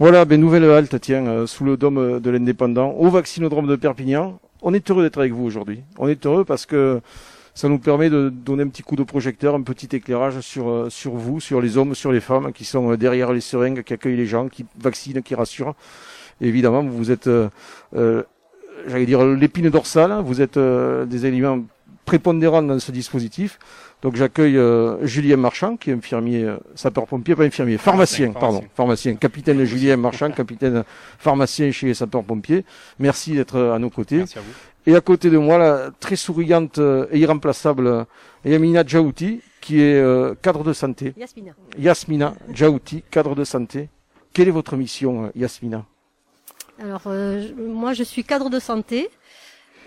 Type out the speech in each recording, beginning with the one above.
Voilà, ben nouvelle halte, tiens, euh, sous le dôme de l'indépendant, au vaccinodrome de Perpignan. On est heureux d'être avec vous aujourd'hui. On est heureux parce que ça nous permet de donner un petit coup de projecteur, un petit éclairage sur, euh, sur vous, sur les hommes, sur les femmes qui sont euh, derrière les seringues, qui accueillent les gens, qui vaccinent, qui rassurent. évidemment, vous êtes, euh, j'allais dire, l'épine dorsale, vous êtes des éléments prépondérants dans ce dispositif. Donc j'accueille euh, Julien Marchand, qui est infirmier, euh, sapeur-pompier, pas infirmier, pharmacien, pardon, pharmacien, capitaine Julien Marchand, capitaine pharmacien chez les sapeurs-pompiers. Merci d'être euh, à nos côtés. Merci à vous. Et à côté de moi, la très souriante et irremplaçable Yamina Djaouti, qui est cadre de santé. Yasmina. Yasmina Djaouti, cadre de santé. Quelle est votre mission, Yasmina? Alors, moi, je suis cadre de santé.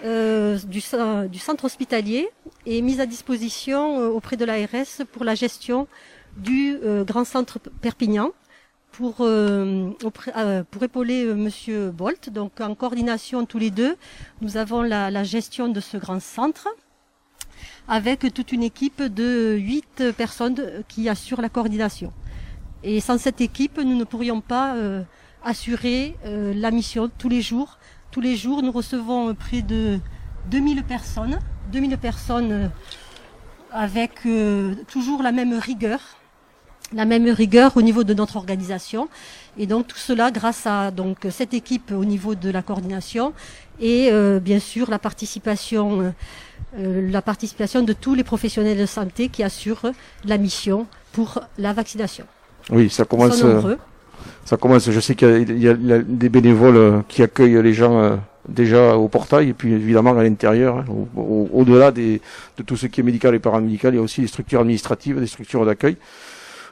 Euh, du, centre hospitalier et mise à disposition euh, auprès de l'ARS pour la gestion du euh, grand centre Perpignan pour pour épauler Monsieur Bolt. Donc en coordination tous les deux, nous avons la, la, gestion de ce grand centre avec toute une équipe de huit personnes qui assurent la coordination. Et sans cette équipe, nous ne pourrions pas assurer la mission tous les jours tous les jours, nous recevons près de 2000 personnes, 2000 personnes euh, avec euh, toujours la même rigueur, la même rigueur au niveau de notre organisation. Et donc tout cela grâce à donc cette équipe au niveau de la coordination et euh, bien sûr la participation, la participation de tous les professionnels de santé qui assurent la mission pour la vaccination. Oui, ça commence ça commence. Je sais qu'il y, a des bénévoles euh, qui accueillent les gens euh, déjà au portail et puis évidemment à l'intérieur, hein, au-delà de tout ce qui est médical et paramédical, il y a aussi des structures administratives, des structures d'accueil.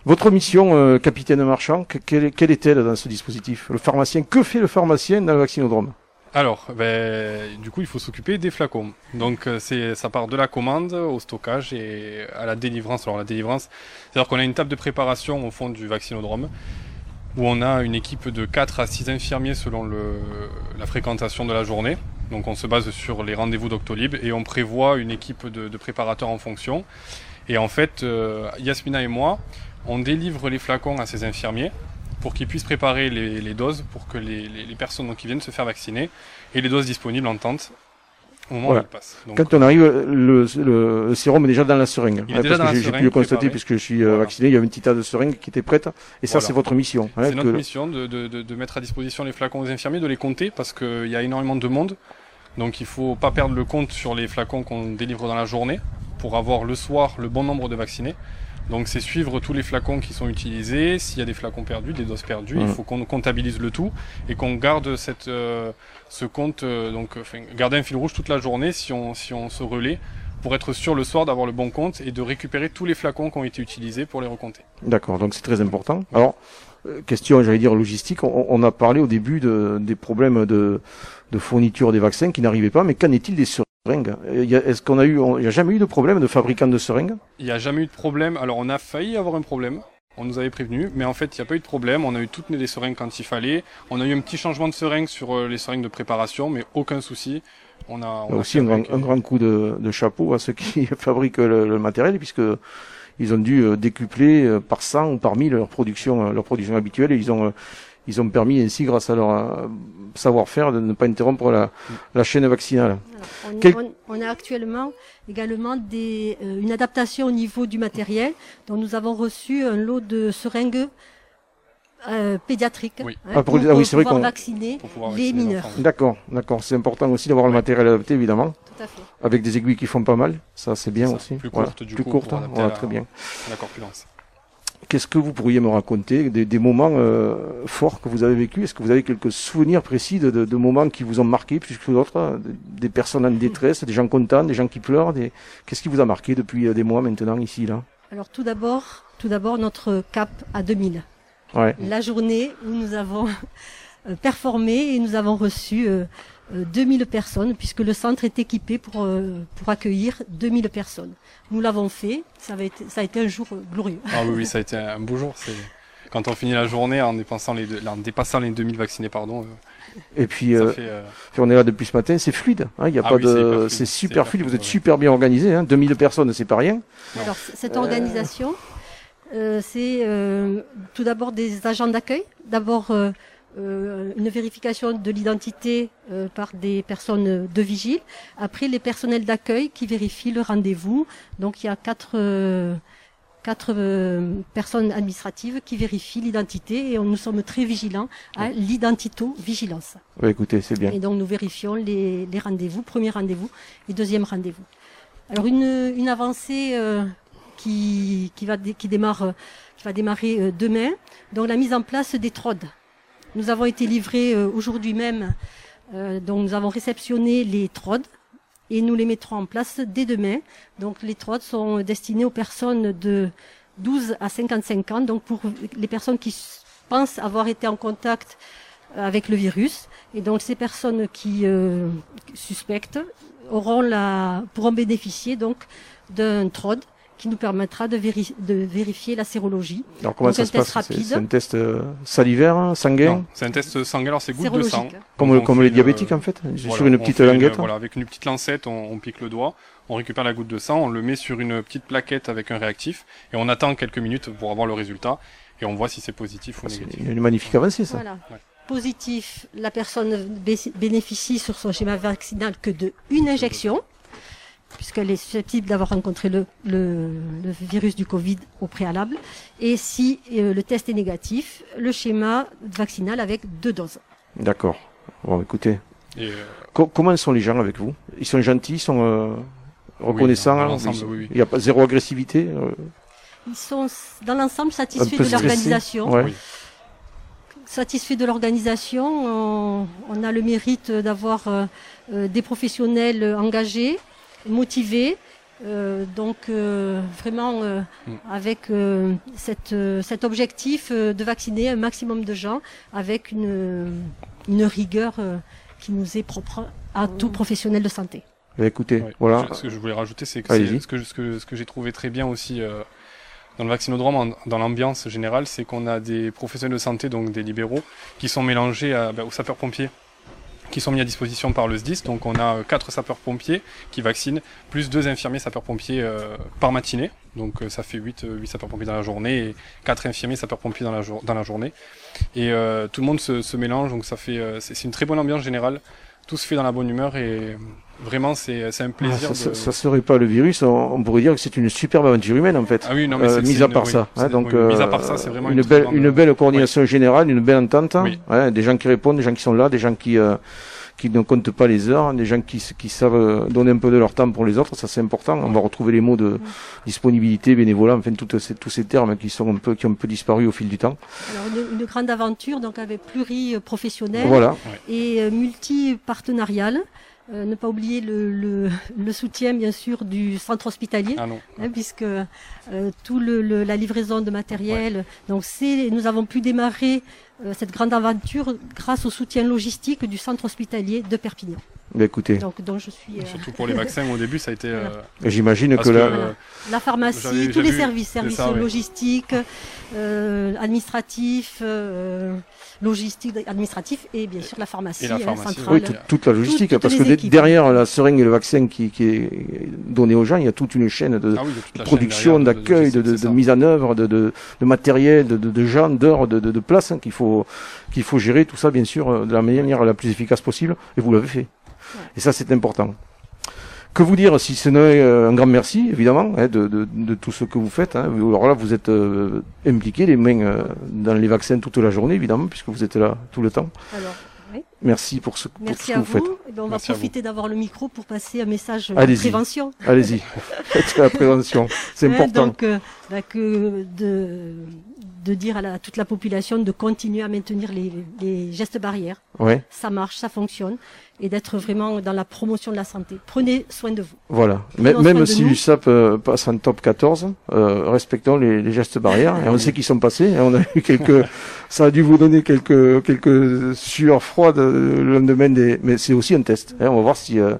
Votre mission, euh, capitaine Marchand, quelle, est-elle dans ce dispositif? Le pharmacien, que fait le pharmacien dans le vaccinodrome? Alors, ben, du coup, il faut s'occuper des flacons. Donc, c'est, ça part de la commande au stockage et à la délivrance. Alors, la délivrance, c'est-à-dire qu'on a une table de préparation au fond du vaccinodrome où on a une équipe de 4 à 6 infirmiers selon la fréquentation de la journée. Donc on se base sur les rendez-vous Doctolib et on prévoit une équipe de, préparateurs en fonction. Et en fait, euh, Yasmina et moi, on délivre les flacons à ces infirmiers pour qu'ils puissent préparer les, doses pour que les, les, personnes qui viennent se faire vacciner et les doses disponibles en tente quand on arrive, le, le, sérum est déjà dans la seringue. Il parce que j'ai pu le constater puisque je suis euh, vacciné. Il y avait une petite tas de seringues qui était prête. Et ça, c'est votre mission. Hein, c'est notre mission de, de, de, mettre à disposition les flacons aux infirmiers, de les compter parce qu'il y a énormément de monde. Donc il faut pas perdre le compte sur les flacons qu'on délivre dans la journée pour avoir le soir le bon nombre de vaccinés. Donc c'est suivre tous les flacons qui sont utilisés. S'il y a des flacons perdus, des doses perdues, il mmh. faut qu'on comptabilise le tout et qu'on garde cette, euh, ce compte, euh, donc garder un fil rouge toute la journée si on, si on se relaie pour être sûr le soir d'avoir le bon compte et de récupérer tous les flacons qui ont été utilisés pour les recompter. D'accord, donc c'est très important. Alors, euh, question, j'allais dire logistique, on, on, a parlé au début de, des problèmes de, de fourniture des vaccins qui n'arrivaient pas, mais qu'en est-il des seringues Est-ce qu'on a eu, il n'y a jamais eu de problème de fabricant de seringues? Il n'y a jamais eu de problème. Alors on a failli avoir un problème. On nous avait prévenu, mais en fait, il n'y a pas eu de problème. On a eu toutes les seringues quand il fallait. On a eu un petit changement de seringue sur euh, les seringues de préparation, mais aucun souci. On a, on aussi un grand, un grand, coup de, de, chapeau à ceux qui fabriquent le, le matériel, puisque ils ont dû euh, décupler euh, par 100 ou par 1000 leur production, leur production habituelle, et ils ont ils ont permis ainsi, grâce à leur savoir-faire, de ne pas interrompre la, la chaîne vaccinale. on, a actuellement également des, euh, une adaptation au niveau du matériel. dont nous avons reçu un lot de seringues euh, oui. Hein, ah, pour, ah, oui, pouvoir vacciner les mineurs. D'accord, d'accord. C'est important aussi d'avoir le matériel adapté, évidemment. Tout à fait. Avec des aiguilles qui font pas mal. Ça, c'est bien aussi. Plus courte, du plus coup, courte, hein. très bien. La corpulence. Qu'est-ce que vous pourriez me raconter des, des moments euh, forts que vous avez vécu Est-ce que vous avez quelques souvenirs précis de, de, de moments qui vous ont marqué plus que d'autres hein, Des personnes en détresse, des gens contents, des gens qui pleurent des... Qu'est-ce qui vous a marqué depuis euh, des mois maintenant ici là? Alors tout d'abord, tout d'abord notre cap à 2000. Ouais. La journée où nous avons performé et nous avons reçu 2000 personnes, puisque le centre est équipé pour, euh, pour accueillir 2000 personnes. Nous l'avons fait, ça, a été, ça a été un jour glorieux. Ah oui, oui, ça a été un beau jour. Quand on finit la journée en dépassant les, en dépassant les 2000 vaccinés, pardon. Euh, et puis, euh, on est là depuis ce matin, c'est fluide. Hein, y a ah pas de, c'est super fluide. Vous êtes super bien organisé. Hein, 2000 personnes, c'est pas rien. Alors cette organisation, c'est tout d'abord des agents d'accueil. D'abord euh, une vérification de l'identité euh, par des personnes de vigile. Après, les personnels d'accueil qui vérifient le rendez-vous. Donc, il y a quatre, euh, quatre euh, personnes administratives qui vérifient l'identité et on- nous sommes très vigilants à l'identito-vigilance. Ouais, écoutez, c'est bien. Et donc, nous vérifions les, les rendez-vous, premier rendez-vous et deuxième rendez-vous. Alors, une, une avancée euh, qui, qui, va, qui, démarre, euh, qui va démarrer demain, donc la mise en place des TROD. Nous avons été livrés euh, aujourd'hui même, euh, donc nous avons réceptionné les TROD et nous les mettrons en place dès demain. Donc les TROD sont destinés aux personnes de 12 à 55 ans, donc pour les personnes qui pensent avoir été en contact avec le virus. Et donc ces personnes qui euh, suspectent auront la, pourront bénéficier donc d'un TROD qui nous permettra de, véri- de vérifier la sérologie. Alors comment Donc, ça un se test passe C'est c'est un test euh, salivaire, sanguin, c'est un test sanguin, alors c'est goutte de sang. Comme, les une- diabétiques en fait, Voilà, sur une petite languette. voilà, avec une petite lancette, on, on pique le doigt, on récupère la goutte de sang, on le met sur une petite plaquette avec un réactif et on attend quelques minutes pour avoir le résultat et on voit si c'est positif ou C'est négatif. une magnifique avancée ça. Voilà. Ouais. Positif, la personne bé- bénéficie sur son schéma vaccinal que de une injection, puisqu'elle est susceptible d'avoir rencontré le, le, le virus du Covid au préalable. Et si euh, le test est négatif, le schéma vaccinal avec deux doses. D'accord. Bon, écoutez, euh, co- comment sont les gens avec vous? Ils sont gentils, ils sont euh, reconnaissants. dans hein, l'ensemble, ils- oui, oui. Il n'y a pas zéro agressivité. euh, Ils sont dans l'ensemble satisfaits de l'organisation. Ouais. Oui. satisfait de l'organisation. On, on a le mérite d'avoir des professionnels engagés, motivés. euh, donc euh, vraiment euh, Mm. avec euh, cette, euh, cet objectif euh, de vacciner un maximum de gens avec une, une rigueur euh, qui nous est propre à tout professionnel de santé. Eh, Écoutez, Ouais. voilà. Je- ce que je voulais rajouter, c'est que ce que, ce que, ce que j'ai trouvé très bien aussi euh, dans le vaccinodrome, en- dans l'ambiance générale, c'est qu'on a des professionnels de santé, donc des libéraux, qui sont mélangés à, bah, aux sapeurs-pompiers, qui sont mis à disposition par le SDIS. Donc on a euh, quatre sapeurs-pompiers qui vaccinent, plus deux infirmiers sapeurs-pompiers euh, par matinée. Donc euh, ça fait 8, huit sapeurs-pompiers dans la journée et quatre infirmiers sapeurs-pompiers dans la, dans la journée. Et euh, tout le monde se, se mélange, donc ça fait euh, c'est une très bonne ambiance générale. Tout se fait dans la bonne humeur et vraiment c'est c'est un Ah, plaisir. ça, de... ça, ça serait pas le virus, on, on pourrait dire que c'est une superbe aventure humaine en fait. Ah oui, non, mais Euh, c'est- mis à une- part oui, ça, hein, donc oui, mis à euh, part ça, c'est vraiment une, une belle, grande- une belle coordination générale, une belle entente, Oui. hein, des gens qui répondent, des gens qui sont là, des gens qui euh, qui ne comptent pas les heures, des gens qui, qui savent euh, donner un peu de leur temps pour les autres, ça c'est important. On va retrouver les mots de disponibilité, bénévolat, enfin toutes ces, tous ces termes qui sont un peu qui ont un peu disparu au fil du temps. Alors une, une grande aventure donc avec pluriprofessionnel Voilà. et euh, multi-partenarial. Euh, ne pas oublier le, le, le soutien bien sûr du centre hospitalier. Ah non. hein, puisque euh, tout le, le- la livraison de matériel. Donc c'est, nous avons pu démarrer cette grande aventure grâce au soutien logistique du centre hospitalier de Perpignan. Ben, écoutez, Donc dont je suis euh, Surtout pour les vaccins au début, ça a été. euh, j'imagine que que, là, euh, la pharmacie, tous les services, services ça, logistiques, euh, administratifs, euh, logistiques, administratifs et bien sûr la pharmacie, Et la hein, centrale. Oui, tout- toute la logistique, toutes parce que derrière la seringue et le vaccin qui, qui est donné aux gens, il y a toute une chaîne de ah oui, de production, derrière, de- de- d'accueil, de, mise en œuvre, de, de, de matériel, de, de, de gens, d'heures, de, de, de place hein, qu'il faut qu'il faut gérer tout ça bien sûr euh, de la manière la plus efficace possible. Et vous l'avez fait. Et ça c'est important. Que vous dire si ce n'est euh, un grand merci évidemment hein, de, de, de tout ce que vous faites. Hein. Alors là vous êtes euh, impliqués les mains euh, dans les vaccins toute la journée évidemment puisque vous êtes là tout le temps. Alors, oui. Merci pour ce, pour tout Merci ce que à vous faites. vous. Eh ben, on va Merci vous. profiter d'avoir le micro pour passer un message de Allez-y. prévention. Allez-y, faites la prévention, c'est Hein, important. donc, euh, bah, que de, de dire à, la- à toute la population de continuer à maintenir les, les gestes barrières. Ouais. Ça marche, ça fonctionne. Et d'être vraiment dans la promotion de la santé. Prenez soin de vous. Voilà. Prenons même si l'USAP euh, passe en top 14, euh, respectons les, les gestes barrières. Et on sait qu'ils sont passés. Et on a eu quelques, ça a dû vous donner quelques quelques sueurs froides euh, le lendemain des. Mais c'est aussi un test. hein. On va voir si euh,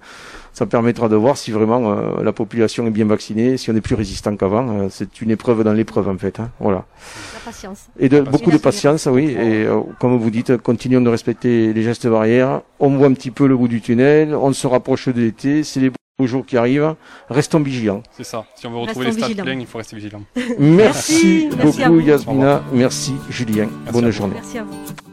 ça permettra de voir si vraiment euh, la population est bien vaccinée, si on est plus résistant qu'avant. Euh, c'est une épreuve dans l'épreuve en fait. hein. Voilà. La patience. Et de, beaucoup de patience, oui. Et euh, comme vous dites, continuons de respecter les gestes barrières. On voit un petit peu le bout du tunnel. On se rapproche de l'été. C'est les beaux jours qui arrivent. Restons vigilants. C'est ça. Si on veut retrouver Restons les stats pleins, il faut rester vigilant. Merci, beaucoup. Yasmina. Merci Julien. Merci Bonne journée. Merci à vous.